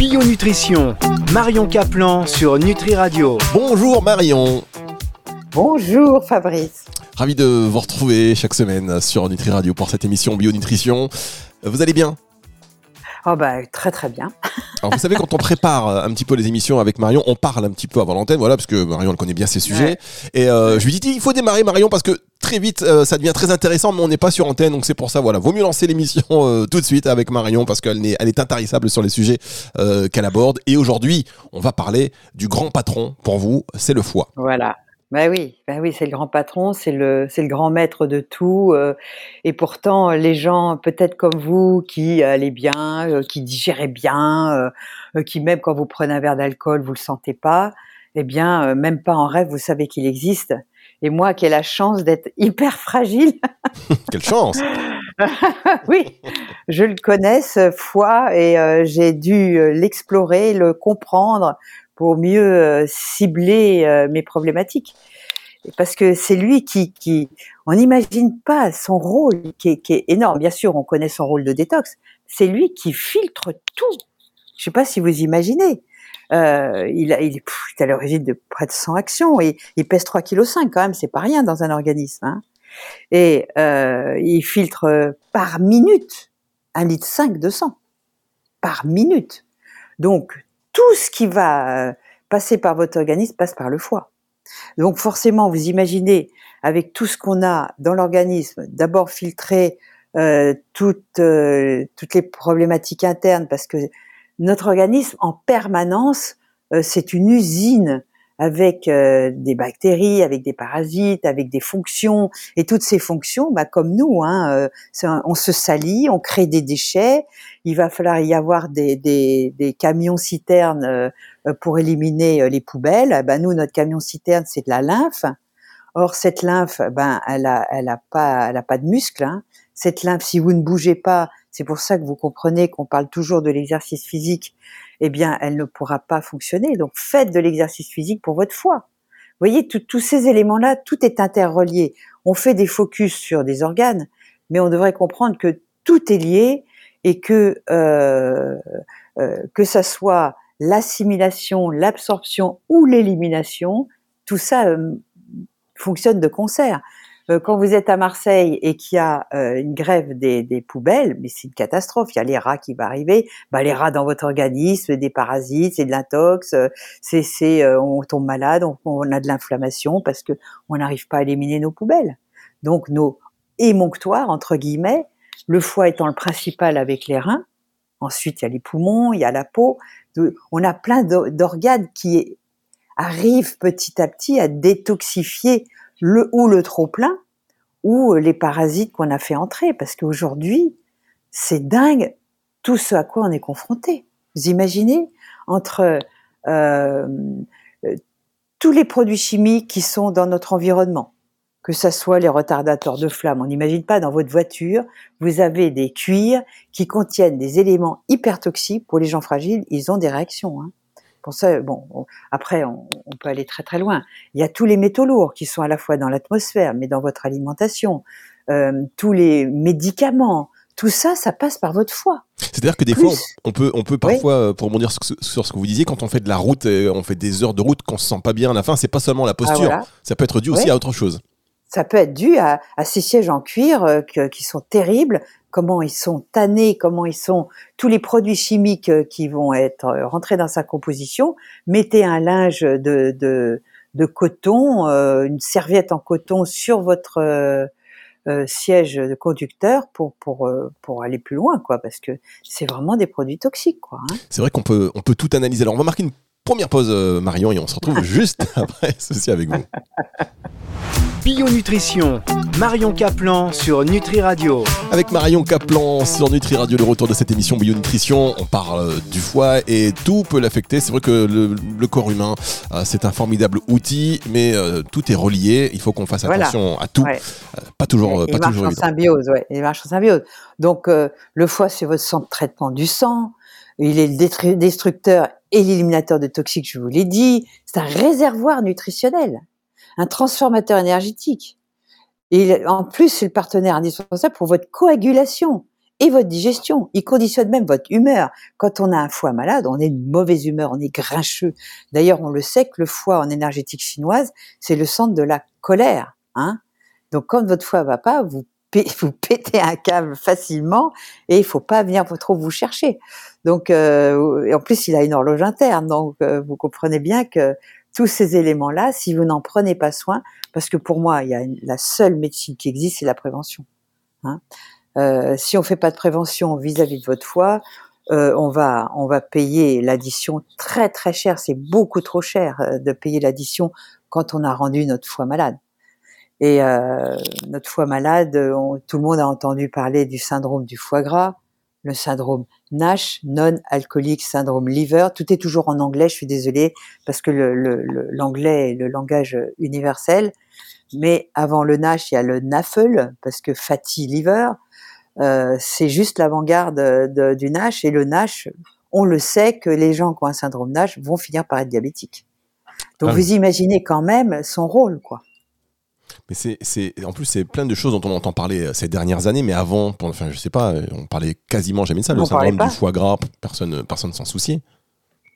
Bio Nutrition, Marion Caplan sur Nutri Radio. Bonjour Marion. Bonjour Fabrice. Ravi de vous retrouver chaque semaine sur Nutri Radio pour cette émission Bio Nutrition. Vous allez bien? Oh bah très très bien. Alors vous savez quand on prépare euh, un petit peu les émissions avec Marion, on parle un petit peu avant l'antenne, voilà parce que Marion elle connaît bien ses sujets. Et euh, je lui dis il faut démarrer Marion parce que très vite euh, ça devient très intéressant, mais on n'est pas sur antenne, donc c'est pour ça voilà vaut mieux lancer l'émission tout de suite avec Marion parce qu'elle est elle est intarissable sur les sujets qu'elle aborde. Et aujourd'hui on va parler du grand patron pour vous, c'est le foie. Voilà. Ben oui, ben oui, c'est le grand patron, c'est le, c'est le grand maître de tout. Euh, et pourtant, les gens, peut-être comme vous, qui allez bien, euh, qui digérez bien, euh, qui même quand vous prenez un verre d'alcool, vous le sentez pas, eh bien, même pas en rêve, vous savez qu'il existe. Et moi, qui ai la chance d'être hyper fragile. Quelle chance Oui, je le connais ce foie et j'ai dû l'explorer, le comprendre pour mieux euh, cibler euh, mes problématiques. Parce que c'est lui qui, on n'imagine pas son rôle qui est, énorme. Bien sûr, on connaît son rôle de détox. C'est lui qui filtre tout. Je sais pas si vous imaginez. Euh, il, est à l'origine de près de 100 actions et il pèse 3,5 kg quand même, c'est pas rien dans un organisme. Hein. Et il filtre par minute un litre 5 de sang par minute. Donc tout ce qui va euh, passer par votre organisme passe par le foie. Donc forcément, vous imaginez, avec tout ce qu'on a dans l'organisme, d'abord filtrer euh, toutes, euh, toutes les problématiques internes, parce que notre organisme, en permanence, euh, c'est une usine avec euh, des bactéries, avec des parasites, avec des fonctions. Et toutes ces fonctions, bah, comme nous, hein, euh, on se salit, on crée des déchets. Il va falloir y avoir des, des, des camions citernes euh, pour éliminer les poubelles. Bah, nous, notre camion citerne, c'est de la lymphe. Or, cette lymphe, ben, elle a, elle a pas, elle a pas de muscle. Hein. Cette lymphe, si vous ne bougez pas, c'est pour ça que vous comprenez qu'on parle toujours de l'exercice physique eh bien, elle ne pourra pas fonctionner. Donc, faites de l'exercice physique pour votre foi. Vous voyez, tous ces éléments-là, tout est interrelié. On fait des focus sur des organes, mais on devrait comprendre que tout est lié et que euh, euh, que ça soit l'assimilation, l'absorption ou l'élimination, tout ça euh, fonctionne de concert. Euh, quand vous êtes à Marseille et qu'il y a euh, une grève des, poubelles, mais c'est une catastrophe. Il y a les rats qui vont arriver. Bah, les rats dans votre organisme, des parasites, c'est de l'intox, euh, c'est, on tombe malade, on, on a de l'inflammation parce que on n'arrive pas à éliminer nos poubelles. Donc nos émonctoires entre guillemets, le foie étant le principal avec les reins. Ensuite, il y a les poumons, il y a la peau. On a plein d'organes qui arrivent petit à petit à détoxifier le ou le trop plein ou les parasites qu'on a fait entrer parce qu'aujourd'hui c'est dingue tout ce à quoi on est confronté. Vous imaginez entre euh, tous les produits chimiques qui sont dans notre environnement, que ce soit les retardateurs de flamme, on n'imagine pas dans votre voiture, vous avez des cuirs qui contiennent des éléments hyper toxiques pour les gens fragiles, ils ont des réactions. Hein. Pour ça, bon, après, on, peut aller très très loin. Il y a tous les métaux lourds qui sont à la fois dans l'atmosphère, mais dans votre alimentation, euh, tous les médicaments, tout ça, ça passe par votre foie. C'est-à-dire que des fois, on peut, on peut parfois, euh, pour rebondir sur, ce que vous disiez, quand on fait de la route, on fait des heures de route, qu'on se sent pas bien à la fin, c'est pas seulement la posture, ah, ça peut être dû aussi à autre chose. Ça peut être dû à, ces sièges en cuir euh, qui sont terribles, comment ils sont tannés, comment ils sont tous les produits chimiques euh, qui vont être euh, rentrés dans sa composition. Mettez un linge de, de, de coton, euh, une serviette en coton sur votre siège de conducteur pour pour pour aller plus loin quoi parce que c'est vraiment des produits toxiques quoi. Hein. C'est vrai qu'on peut on peut tout analyser. Alors on va marquer une première pause Marion et on se retrouve juste après ceci avec vous. Bio Nutrition, Marion Caplan sur Nutri Radio. Avec Marion Caplan sur Nutri Radio, le retour de cette émission Bio Nutrition, on parle du foie et tout peut l'affecter. C'est vrai que le, corps humain, euh, c'est un formidable outil, mais euh, tout est relié. Il faut qu'on fasse attention à tout. Euh, pas toujours. Il, marche en symbiose, ouais. Il marche en symbiose. Donc le foie, c'est votre centre de traitement du sang. Il est le destructeur et l'éliminateur de toxiques, je vous l'ai dit. C'est un réservoir nutritionnel un transformateur énergétique. Et en plus, c'est le partenaire indispensable pour votre coagulation et votre digestion. Il conditionne même votre humeur. Quand on a un foie malade, on est une mauvaise humeur, on est grincheux. D'ailleurs, on le sait que le foie en énergétique chinoise, c'est le centre de la colère. Hein Donc quand votre foie va pas, vous vous pétez un câble facilement et il faut pas venir trop vous chercher. Donc, euh, en plus, il a une horloge interne, donc euh, vous comprenez bien que tous ces éléments-là, si vous n'en prenez pas soin, parce que pour moi, il y a la seule médecine qui existe, c'est la prévention. Hein euh, si on fait pas de prévention vis-à-vis de votre foie, euh, on va on va payer l'addition très très cher. C'est beaucoup trop cher euh, de payer l'addition quand on a rendu notre foie malade. Et euh, notre foie malade, tout le monde a entendu parler du syndrome du foie gras, le syndrome NASH, non-alcoolique syndrome liver. Tout est toujours en anglais, je suis désolée, parce que l'anglais le, est le langage universel. Mais avant le NASH, il y a le NAFL, parce que fatty liver. Euh, c'est juste l'avant-garde du NASH. Et le NASH, on le sait que les gens qui ont un syndrome NASH vont finir par être diabétiques. Donc ah vous imaginez quand même son rôle, quoi. Mais c'est, en plus, c'est plein de choses dont on entend parler euh, ces dernières années, mais avant, enfin, je sais pas, euh, on parlait quasiment jamais de ça, le syndrome du foie gras, personne, personne s'en souciait.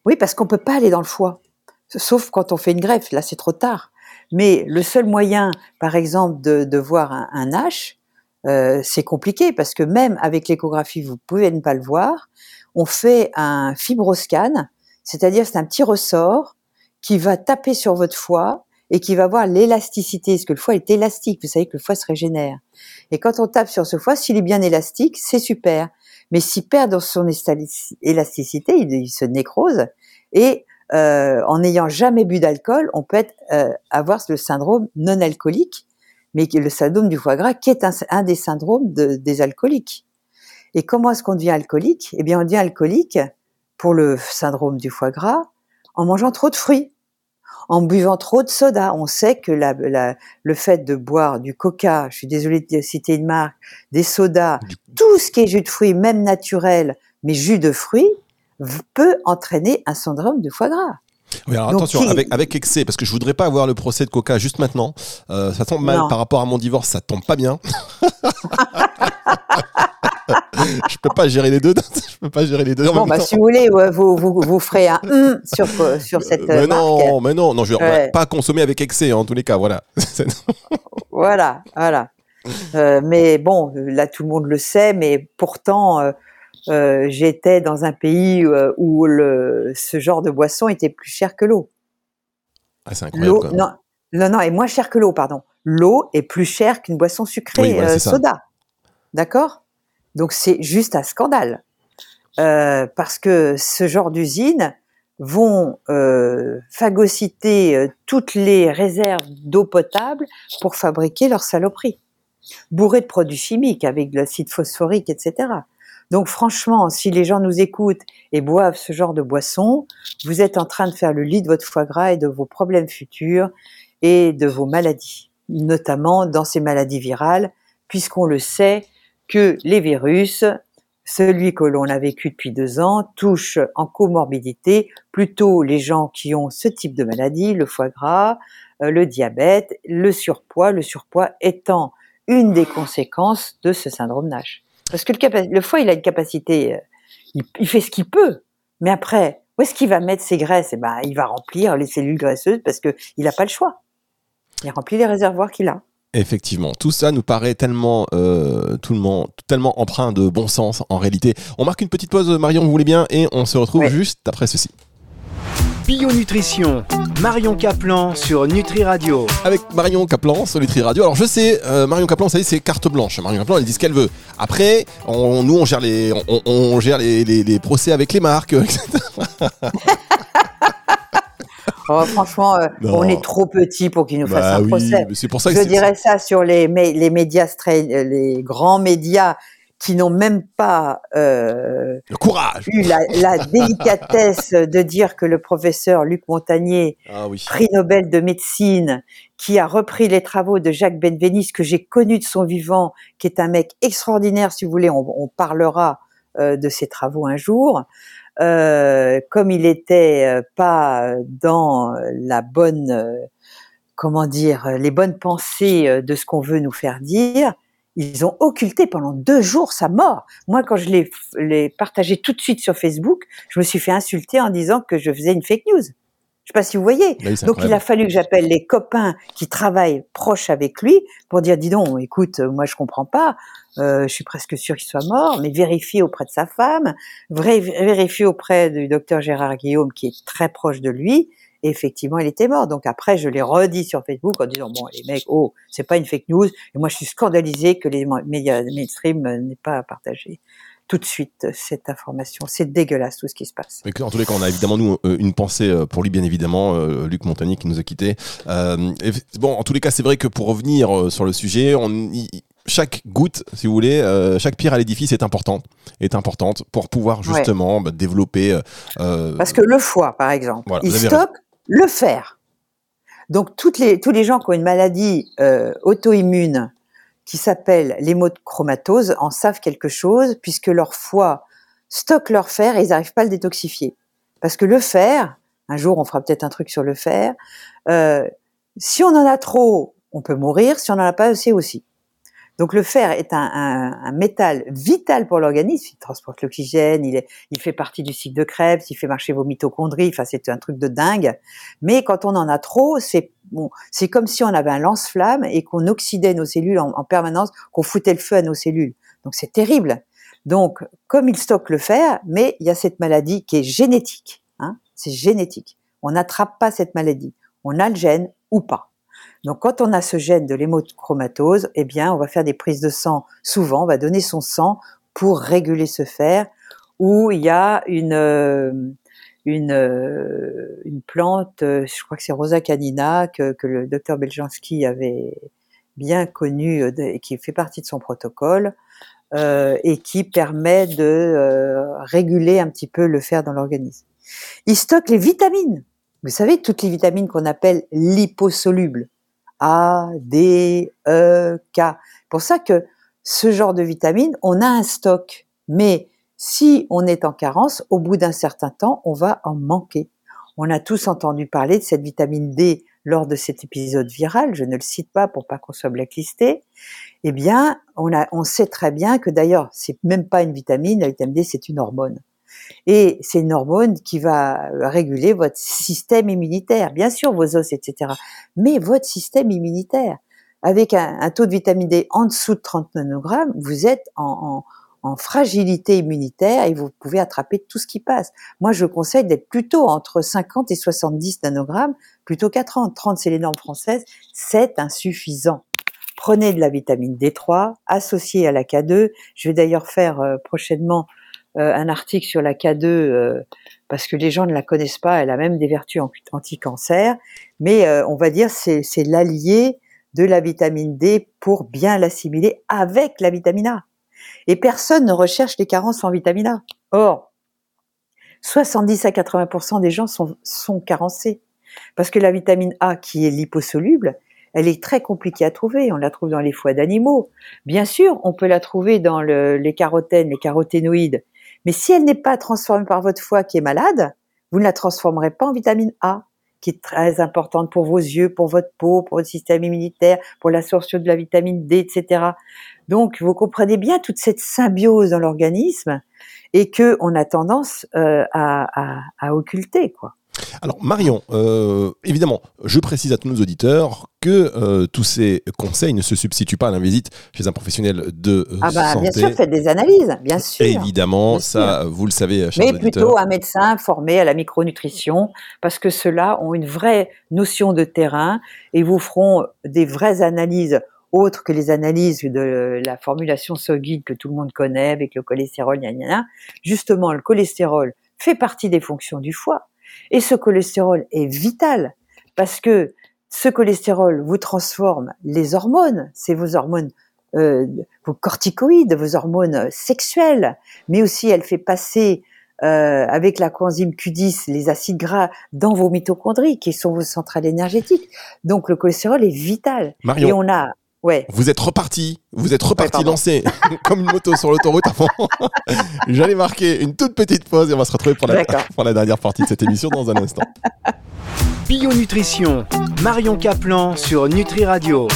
Oui, parce qu'on peut pas aller dans le foie, sauf quand on fait une greffe. Là, c'est trop tard. Mais le seul moyen, par exemple, de, voir un, un H, euh, c'est compliqué parce que même avec l'échographie, vous pouvez ne pas le voir. On fait un fibroscan, c'est-à-dire c'est un petit ressort qui va taper sur votre foie et qui va voir l'élasticité, parce que le foie est élastique, vous savez que le foie se régénère. Et quand on tape sur ce foie, s'il est bien élastique, c'est super. Mais s'il perd dans son élasticité, il, se nécrose, et euh, en n'ayant jamais bu d'alcool, on peut être, euh, avoir le syndrome non alcoolique, mais le syndrome du foie gras, qui est un, des syndromes des alcooliques. Et comment est-ce qu'on devient alcoolique? Eh bien, on devient alcoolique pour le syndrome du foie gras en mangeant trop de fruits, en buvant trop de soda. On sait que la, le fait de boire du coca, je suis désolée de citer une marque, des sodas, tout ce qui est jus de fruits, même naturel, mais jus de fruits, peut entraîner un syndrome du foie gras. Oui, alors attention, avec, avec excès, parce que je voudrais pas avoir le procès de Coca juste maintenant. Euh, ça tombe mal par rapport à mon divorce, ça tombe pas bien. je peux pas gérer les deux. je peux pas gérer les deux. Bon, bah, si vous voulez, vous, vous, vous ferez un hum sur, sur cette mais marque. Non, mais non, non, je vais pas consommer avec excès en tous les cas, voilà. voilà, voilà. Euh, mais bon, là tout le monde le sait, mais pourtant, euh, euh, j'étais dans un pays euh, où le, ce genre de boisson était plus cher que l'eau. Ah, c'est incroyable. Non, non, non, est moins cher que l'eau, pardon. L'eau est plus chère qu'une boisson sucrée euh, soda. D'accord? Donc c'est juste un scandale. parce que ce genre d'usines vont phagocyter toutes les réserves d'eau potable pour fabriquer leurs saloperies, bourrées de produits chimiques avec de l'acide phosphorique, etc. Donc franchement, si les gens nous écoutent et boivent ce genre de boisson, vous êtes en train de faire le lit de votre foie gras et de vos problèmes futurs et de vos maladies, notamment dans ces maladies virales, puisqu'on le sait que les virus, celui que l'on a vécu depuis deux ans, touche en comorbidité plutôt les gens qui ont ce type de maladie, le foie gras, euh, le diabète, le surpoids, le surpoids étant une des conséquences de ce syndrome NASH. Parce que le, foie, il a une capacité, euh, il, fait ce qu'il peut. Mais après, où est-ce qu'il va mettre ses graisses? Eh ben, il va remplir les cellules graisseuses parce que il n'a pas le choix. Il remplit les réservoirs qu'il a. Effectivement, tout ça nous paraît tellement, euh, tout le monde, tellement empreint de bon sens en réalité. On marque une petite pause, Marion, vous voulez bien, et on se retrouve juste après ceci. Bio Nutrition, Marion Caplan sur Nutri Radio. Avec Marion Caplan sur Nutri Radio. Alors je sais, euh, Marion Caplan, ça y est, c'est carte blanche. Marion Caplan, elle dit ce qu'elle veut. Après, on, nous, on gère les, on, gère les, procès avec les marques, etc. Oh, franchement, euh, on est trop petit pour qu'ils nous fassent bah un procès. C'est pour ça que Je dirais ça sur les, les médias, les grands médias qui n'ont même pas euh, le courage. eu la, la, délicatesse de dire que le professeur Luc Montagnier, ah prix Nobel de médecine, qui a repris les travaux de Jacques Benveniste, que j'ai connu de son vivant, qui est un mec extraordinaire, si vous voulez, on, on parlera de ses travaux un jour. Euh, comme il était euh, pas dans la bonne, euh, comment dire, les bonnes pensées de ce qu'on veut nous faire dire, ils ont occulté pendant deux jours sa mort. Moi, quand je l'ai partagé tout de suite sur Facebook, je me suis fait insulter en disant que je faisais une fake news. Je sais pas si vous voyez. donc il a fallu que j'appelle les copains qui travaillent proches avec lui pour dire dis donc, écoute, moi je comprends pas, euh, je suis presque sûr qu'il soit mort, mais vérifier auprès de sa femme, vérifier auprès du docteur Gérard Guillaume qui est très proche de lui. Et effectivement, il était mort. Donc après, je l'ai redit sur Facebook en disant bon, les mecs, oh, c'est pas une fake news. Et moi, je suis scandalisé que les médias mainstream n'aient pas partagé tout de suite cette information. C'est dégueulasse tout ce qui se passe. Mais en tous les cas, on a évidemment nous euh, une pensée euh, pour lui, bien évidemment, euh, Luc Montagny qui nous a quittés. bon, en tous les cas, c'est vrai que pour revenir sur le sujet, on, chaque goutte, si vous voulez, chaque pierre à l'édifice est importante, est importante pour pouvoir justement bah, développer. Parce que le foie, par exemple, il stocke le fer. Donc toutes les, tous les gens qui ont une maladie auto-immune qui s'appellent l'hémochromatose en savent quelque chose puisque leur foie stocke leur fer et ils n'arrivent pas à le détoxifier. Parce que le fer, un jour on fera peut-être un truc sur le fer, euh, si on en a trop, on peut mourir, si on n'en a pas assez aussi. Donc le fer est un, un, un métal vital pour l'organisme. Il transporte l'oxygène, il, il fait partie du cycle de Krebs, il fait marcher vos mitochondries. Enfin, c'est un truc de dingue. Mais quand on en a trop, c'est bon, c'est comme si on avait un lance-flamme et qu'on oxydait nos cellules en, en permanence, qu'on foutait le feu à nos cellules. Donc c'est terrible. Donc, comme il stocke le fer, mais il y a cette maladie qui est génétique. Hein, c'est génétique. On n'attrape pas cette maladie. On a le gène ou pas. Donc quand on a ce gène de l'hémochromatose, eh bien on va faire des prises de sang souvent, on va donner son sang pour réguler ce fer, où il y a une euh, une, euh, une plante, euh, je crois que c'est Rosa canina, que, le docteur Beljanski avait bien connue et qui fait partie de son protocole, et qui permet de réguler un petit peu le fer dans l'organisme. Il stocke les vitamines. Vous savez, toutes les vitamines qu'on appelle liposolubles. A, D, E, K. Pour ça que ce genre de vitamines, on a un stock. Mais si on est en carence, au bout d'un certain temps, on va en manquer. On a tous entendu parler de cette vitamine D lors de cet épisode viral, je ne le cite pas pour pas qu'on soit blacklisté. Eh bien, on, a, on sait très bien que d'ailleurs, c'est même pas une vitamine, la vitamine D, c'est une hormone. Et c'est une hormone qui va réguler votre système immunitaire, bien sûr vos os, etc. Mais votre système immunitaire, avec un, taux de vitamine D en dessous de 30 nanogrammes, vous êtes en, fragilité immunitaire et vous pouvez attraper tout ce qui passe. Moi, je conseille d'être plutôt entre 50 et 70 nanogrammes plutôt qu'à 30. 30, c'est les normes françaises. C'est insuffisant. Prenez de la vitamine D3 associée à la K2. Je vais d'ailleurs faire euh, prochainement euh, un article sur la K2 euh, parce que les gens ne la connaissent pas. Elle a même des vertus anti-cancer, mais euh, on va dire c'est c'est l'allié de la vitamine D pour bien l'assimiler avec la vitamine A. Et personne ne recherche les carences en vitamine A. Or, 70 à 80% des gens sont, carencés. Parce que la vitamine A, qui est liposoluble, elle est très compliquée à trouver. On la trouve dans les foies d'animaux. Bien sûr, on peut la trouver dans le, les carotènes, les caroténoïdes, mais si elle n'est pas transformée par votre foie qui est malade, vous ne la transformerez pas en vitamine A, qui est très importante pour vos yeux, pour votre peau, pour votre système immunitaire, pour l'absorption de la vitamine D, etc. Donc, vous comprenez bien toute cette symbiose dans l'organisme et que on a tendance euh, à, à, à occulter, quoi. Alors Marion, euh, évidemment, je précise à tous nos auditeurs que euh, tous ces conseils ne se substituent pas à la visite chez un professionnel de ah bah, Bien sûr, faites des analyses, bien sûr. Évidemment, ça, vous le savez, chers Mais plutôt un médecin formé à la micronutrition, parce que ceux-là ont une vraie notion de terrain et vous feront des vraies analyses autres que les analyses de la formulation solide que tout le monde connaît avec le cholestérol, gna, gna, Justement, le cholestérol fait partie des fonctions du foie et ce cholestérol est vital parce que ce cholestérol vous transforme les hormones, c'est vos hormones, euh, vos corticoïdes, vos hormones sexuelles, mais aussi elle fait passer euh, avec la coenzyme Q10 les acides gras dans vos mitochondries qui sont vos centrales énergétiques. Donc le cholestérol est vital. Marion. Et on a Ouais. Vous êtes reparti, vous êtes reparti lancé comme une moto sur l'autoroute avant. J'allais marquer une toute petite pause et on va se retrouver pour la, pour la dernière partie de cette émission dans un instant. Bio Nutrition, Marion Caplan sur Nutri Radio.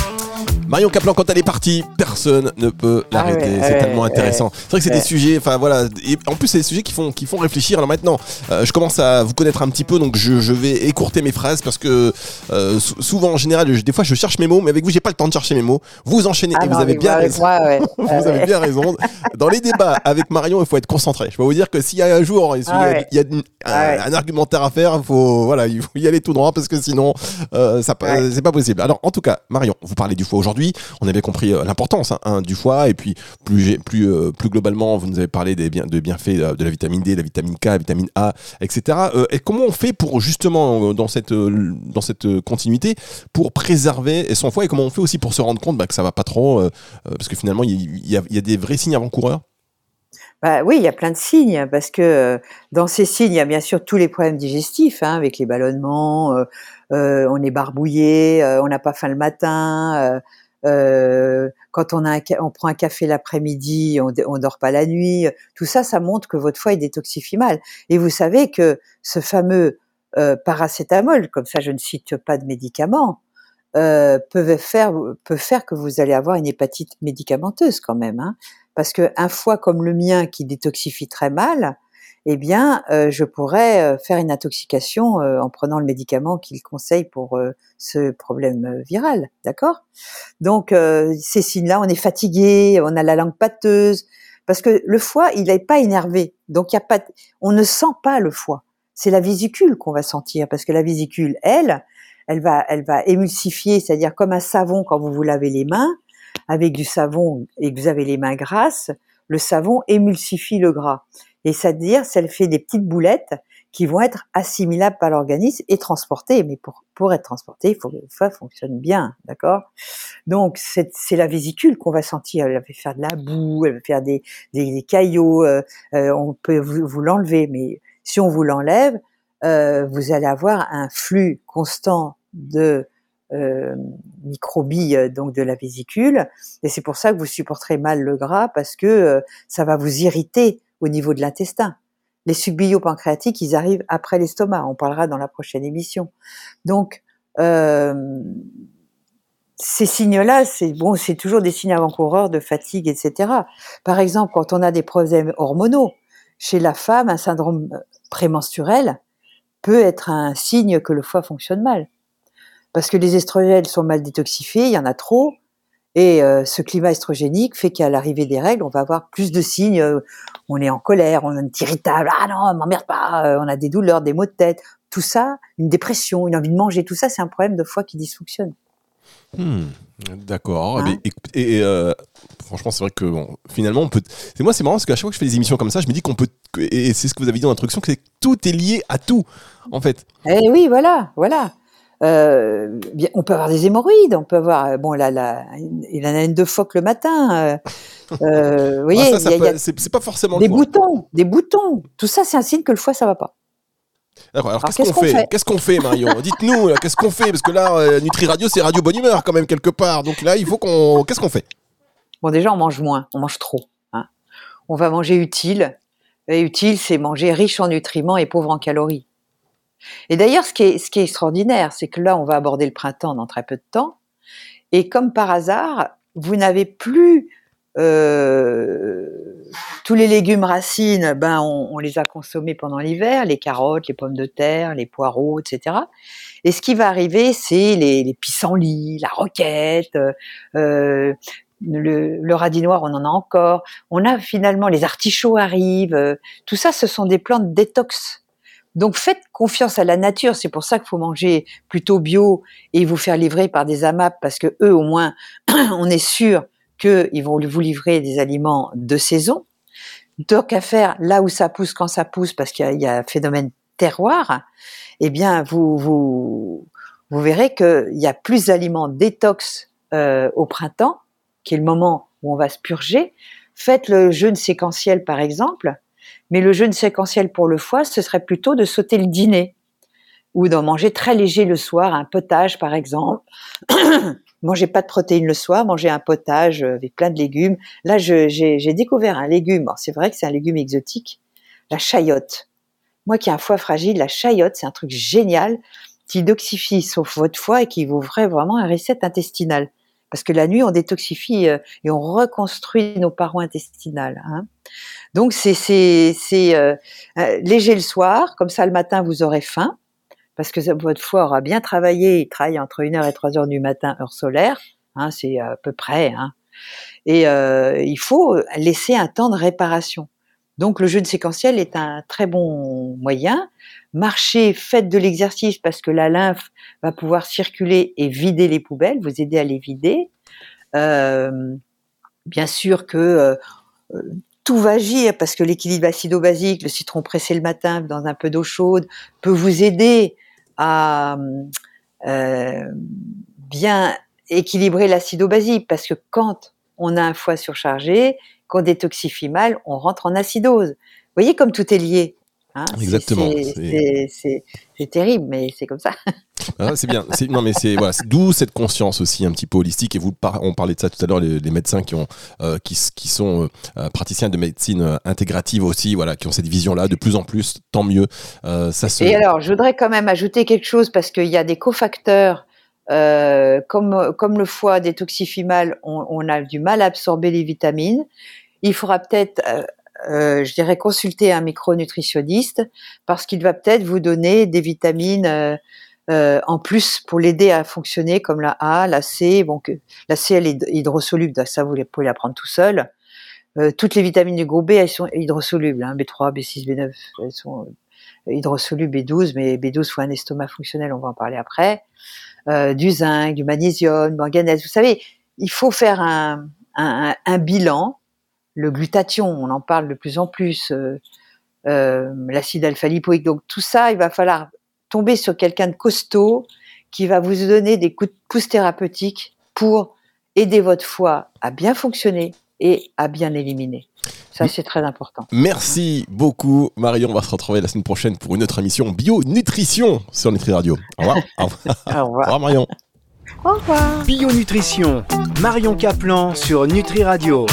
Marion Caplan, quand elle est partie, personne ne peut Ah l'arrêter. ouais, c'est ouais, tellement intéressant. C'est vrai que c'est des sujets, enfin voilà. Et en plus, c'est des sujets qui font, qui font réfléchir. Alors maintenant, euh, je commence à vous connaître un petit peu, donc je, je vais écourter mes phrases parce que euh, sou- souvent, en général, je- des fois, je cherche mes mots, mais avec vous, j'ai pas le temps de chercher mes mots. Vous enchaînez Ah et non, vous avez bien raison. moi. Vous avez bien raison. Dans les débats avec Marion, il faut être concentré. Je peux vous dire que s'il y a un jour, il y a, ouais. il y a une- un, argumentaire à faire, il faut, voilà, il faut y aller tout droit parce que sinon, euh, ça, c'est pas possible. Alors, en tout cas, Marion, vous parlez du foie aujourd'hui. On avait compris euh, l'importance hein, hein, du foie et puis euh, plus globalement, vous nous avez parlé des bien, de bienfaits euh, de la vitamine D, la vitamine K, la vitamine A, etc. Et comment on fait pour justement dans cette continuité pour préserver son foie? Et comment on fait aussi pour se rendre compte bah, que ça va pas trop parce que finalement il y, a- des vrais signes avant-coureurs? Bah oui, il y a plein de signes parce que dans ces signes, il y a bien sûr tous les problèmes digestifs, hein, avec les ballonnements, on est barbouillé, on n'a pas faim le matin, euh, quand on, a un on prend un café l'après-midi, on, on dort pas la nuit. Tout ça, ça montre que votre foie est détoxifie mal. Et vous savez que ce fameux euh, paracétamol, comme ça je ne cite pas de médicaments, euh, peut faire peut faire que vous allez avoir une hépatite médicamenteuse quand même, hein, parce que un foie comme le mien qui détoxifie très mal, eh bien, euh, je pourrais euh, faire une intoxication euh, en prenant le médicament qu'il conseille pour ce problème viral, d'accord? Donc ces signes-là, on est fatigué, on a la langue pâteuse, parce que le foie, il n'est pas énervé, donc y a pas, on ne sent pas le foie. C'est la vésicule qu'on va sentir, parce que la vésicule, elle, elle va, elle va émulsifier, c'est-à-dire comme un savon quand vous vous lavez les mains, avec du savon et que vous avez les mains grasses, le savon émulsifie le gras. Et c'est-à-dire, ça fait des petites boulettes qui vont être assimilables par l'organisme et transportées. Mais pour, pour être transportées, il faut que foie fonctionne bien, d'accord? Donc, c'est c'est la vésicule qu'on va sentir. Elle va faire de la boue, elle va faire des, des, caillots. euh, euh, on peut vous, l'enlever, mais si on vous l'enlève, euh, vous allez avoir un flux constant de euh, microbilles donc de la vésicule et c'est pour ça que vous supporterez mal le gras parce que ça va vous irriter au niveau de l'intestin. Les sucs biopancréatiques, ils arrivent après l'estomac. On parlera dans la prochaine émission. Donc euh, ces signes-là, c'est bon, c'est toujours des signes avant-coureurs de fatigue, etc. Par exemple, quand on a des problèmes hormonaux, chez la femme, un syndrome prémenstruel peut être un signe que le foie fonctionne mal. Parce que les estrogènes sont mal détoxifiés, il y en a trop, et euh, ce climat estrogénique fait qu'à l'arrivée des règles, on va avoir plus de signes. euh, on est en colère, on est irritable, ah non, m'emmerde pas, euh, on a des douleurs, des maux de tête, tout ça, une dépression, une envie de manger, tout ça, c'est un problème de foie qui dysfonctionne. Hmm, D'accord. Hein Et, euh, franchement, c'est vrai que bon, finalement, on peut. C'est moi, c'est marrant parce qu'à chaque fois que je fais des émissions comme ça, je me dis qu'on peut. Et c'est ce que vous avez dit dans l'introduction, que tout est lié à tout, en fait. Eh oui, voilà, voilà. Euh, bien, on peut avoir des hémorroïdes, on peut avoir, bon, là, là, il en a une de phoque le matin. euh, euh, vous voyez, Ah, a- peut- c'est pas forcément des boutons, des boutons. Tout ça, c'est un signe que le foie, ça va pas. D'accord, alors, Alors, qu'est-ce qu'on fait? Qu'est-ce qu'on fait, Marion? Dites-nous, qu'est-ce qu'on fait? Parce que là, Nutri Radio, c'est Radio Bonne Humeur, quand même, quelque part. Donc là, il faut qu'on. Qu'est-ce qu'on fait? Bon, déjà, on mange moins, on mange trop. hein. On va manger utile. Et utile, c'est manger riche en nutriments et pauvre en calories. Et d'ailleurs, ce qui est, extraordinaire, c'est que là, on va aborder le printemps dans très peu de temps. Et comme par hasard, vous n'avez plus euh, tous les légumes racines, ben on, les a consommés pendant l'hiver, les carottes, les pommes de terre, les poireaux, etc. Et ce qui va arriver, c'est les, pissenlits, la roquette, euh, le, le radis noir, on en a encore. On a finalement les artichauts arrivent. euh, tout ça, ce sont des plantes détox. Donc faites confiance à la nature. C'est pour ça qu'il faut manger plutôt bio et vous faire livrer par des AMAP parce que eux, au moins, on est sûr qu'ils vont vous livrer des aliments de saison. Tant qu'à faire là où ça pousse, quand ça pousse, parce qu'il y a, il y a un phénomène terroir, eh bien, vous, vous, vous verrez qu'il y a plus d'aliments détox euh, au printemps, qui est le moment où on va se purger. Faites le jeûne séquentiel, par exemple, mais le jeûne séquentiel pour le foie, ce serait plutôt de sauter le dîner ou d'en manger très léger le soir, un potage, par exemple. mangez pas de protéines le soir, mangez un potage avec plein de légumes. Là, j'ai découvert un légume. C'est vrai que c'est un légume exotique, la chayotte. Moi qui ai un foie fragile, la chayotte, c'est un truc génial qui doxifie sauf votre foie et qui vous ferait vraiment un reset intestinal. Parce que la nuit on détoxifie euh, et on reconstruit nos parois intestinales. Hein. Donc c'est c'est euh, léger le soir, comme ça le matin vous aurez faim parce que votre foie aura bien travaillé, il travaille entre 1h et 3h du matin heure solaire, hein, c'est à peu près. Hein. Et euh, il faut laisser un temps de réparation. Donc le jeûne séquentiel est un très bon moyen. Marchez, faites de l'exercice parce que la lymphe va pouvoir circuler et vider les poubelles, vous aider à les vider. Euh, bien sûr que euh, tout va agir parce que l'équilibre acido-basique, le citron pressé le matin dans un peu d'eau chaude, peut vous aider à euh, bien équilibrer l'acido-basique parce que quand on a un foie surchargé, qu'on détoxifie mal, on rentre en acidose. Vous voyez comme tout est lié. Hein Exactement. C'est terrible, mais c'est comme ça. Ah, c'est bien. Non, mais c'est voilà, d'où cette conscience aussi un petit peu holistique. Et vous, on parlait de ça tout à l'heure, les, médecins qui ont, euh, qui, qui, sont euh, euh, praticiens de médecine intégrative aussi, voilà, qui ont cette vision-là de plus en plus. Tant mieux. ça Et alors, je voudrais quand même ajouter quelque chose parce qu'il y a des cofacteurs. Comme, comme le foie détoxifie mal, on, on, a du mal à absorber les vitamines. Il faudra peut-être euh, je dirais consulter un micronutritionniste parce qu'il va peut-être vous donner des vitamines euh, euh, en plus pour l'aider à fonctionner comme la A, la C. Bon, que, la C elle est hydrosoluble, ça vous pouvez la prendre tout seul. toutes les vitamines du groupe B elles sont hydrosolubles, hein, B3, B6, B9, elles sont hydrosolubles B12, mais B12 faut un estomac fonctionnel, on va en parler après. Du zinc, du magnésium, du manganèse. Vous savez, il faut faire un bilan le glutathion, on en parle de plus en plus, euh, euh, l'acide alpha-lipoïque. Donc tout ça, il va falloir tomber sur quelqu'un de costaud qui va vous donner des coups de pouce thérapeutiques pour aider votre foie à bien fonctionner et à bien éliminer. Ça, c'est très important. Merci beaucoup, Marion. On va se retrouver la semaine prochaine pour une autre émission Bio-Nutrition sur Nutri Radio. Au revoir. Au revoir. Au revoir, Marion. Au revoir. Bio-Nutrition, Marion Caplan sur Nutri Radio.